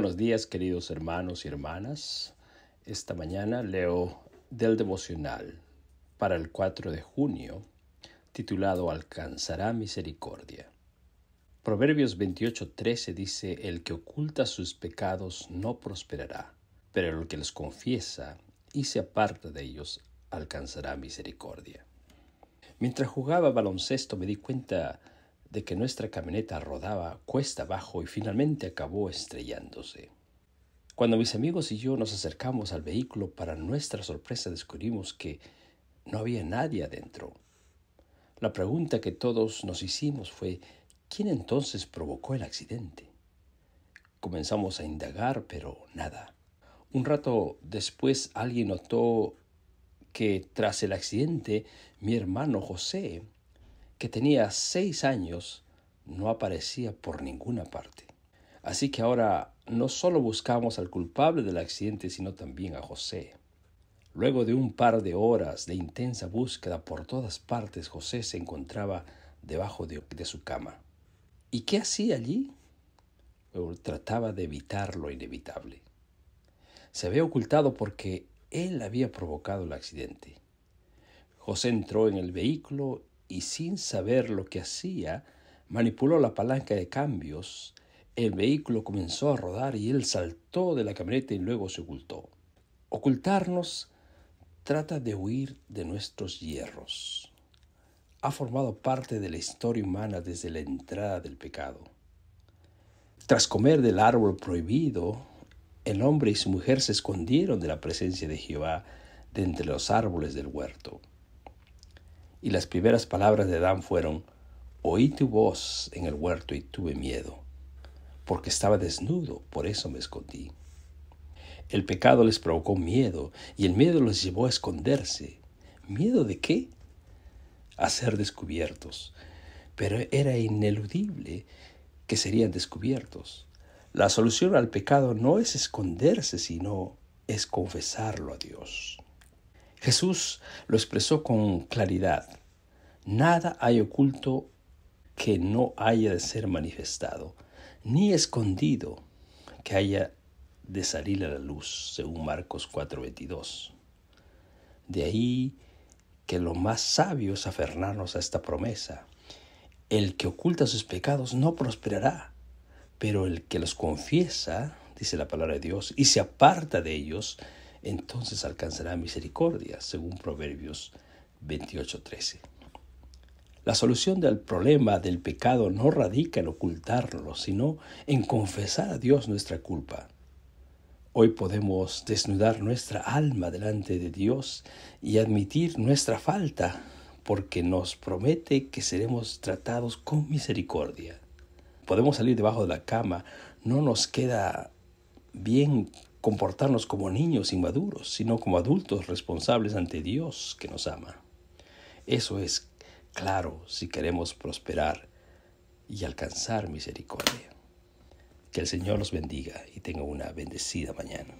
buenos días queridos hermanos y hermanas. Esta mañana leo del devocional para el 4 de junio titulado Alcanzará misericordia. Proverbios 28:13 dice, El que oculta sus pecados no prosperará, pero el que los confiesa y se aparta de ellos alcanzará misericordia. Mientras jugaba baloncesto me di cuenta de que nuestra camioneta rodaba cuesta abajo y finalmente acabó estrellándose. Cuando mis amigos y yo nos acercamos al vehículo, para nuestra sorpresa descubrimos que no había nadie adentro. La pregunta que todos nos hicimos fue, ¿quién entonces provocó el accidente? Comenzamos a indagar, pero nada. Un rato después alguien notó que tras el accidente mi hermano José que tenía seis años, no aparecía por ninguna parte. Así que ahora no solo buscamos al culpable del accidente, sino también a José. Luego de un par de horas de intensa búsqueda por todas partes, José se encontraba debajo de, su cama. ¿Y qué hacía allí? trataba de evitar lo inevitable. Se había ocultado porque él había provocado el accidente. José entró en el vehículo y sin saber lo que hacía, manipuló la palanca de cambios, el vehículo comenzó a rodar y él saltó de la camioneta y luego se ocultó. Ocultarnos trata de huir de nuestros hierros. Ha formado parte de la historia humana desde la entrada del pecado. Tras comer del árbol prohibido, el hombre y su mujer se escondieron de la presencia de Jehová de entre los árboles del huerto. Y las primeras palabras de Adán fueron, Oí tu voz en el huerto y tuve miedo, porque estaba desnudo, por eso me escondí. El pecado les provocó miedo y el miedo los llevó a esconderse. ¿Miedo de qué? A ser descubiertos. Pero era ineludible que serían descubiertos. La solución al pecado no es esconderse, sino es confesarlo a Dios. Jesús lo expresó con claridad. Nada hay oculto que no haya de ser manifestado, ni escondido que haya de salir a la luz, según Marcos 4:22. De ahí que lo más sabio es aferrarnos a esta promesa. El que oculta sus pecados no prosperará, pero el que los confiesa, dice la palabra de Dios, y se aparta de ellos, entonces alcanzará misericordia, según Proverbios 28:13. La solución del problema del pecado no radica en ocultarlo, sino en confesar a Dios nuestra culpa. Hoy podemos desnudar nuestra alma delante de Dios y admitir nuestra falta, porque nos promete que seremos tratados con misericordia. Podemos salir debajo de la cama, no nos queda bien comportarnos como niños inmaduros, sino como adultos responsables ante Dios que nos ama. Eso es claro si queremos prosperar y alcanzar misericordia. Que el Señor los bendiga y tenga una bendecida mañana.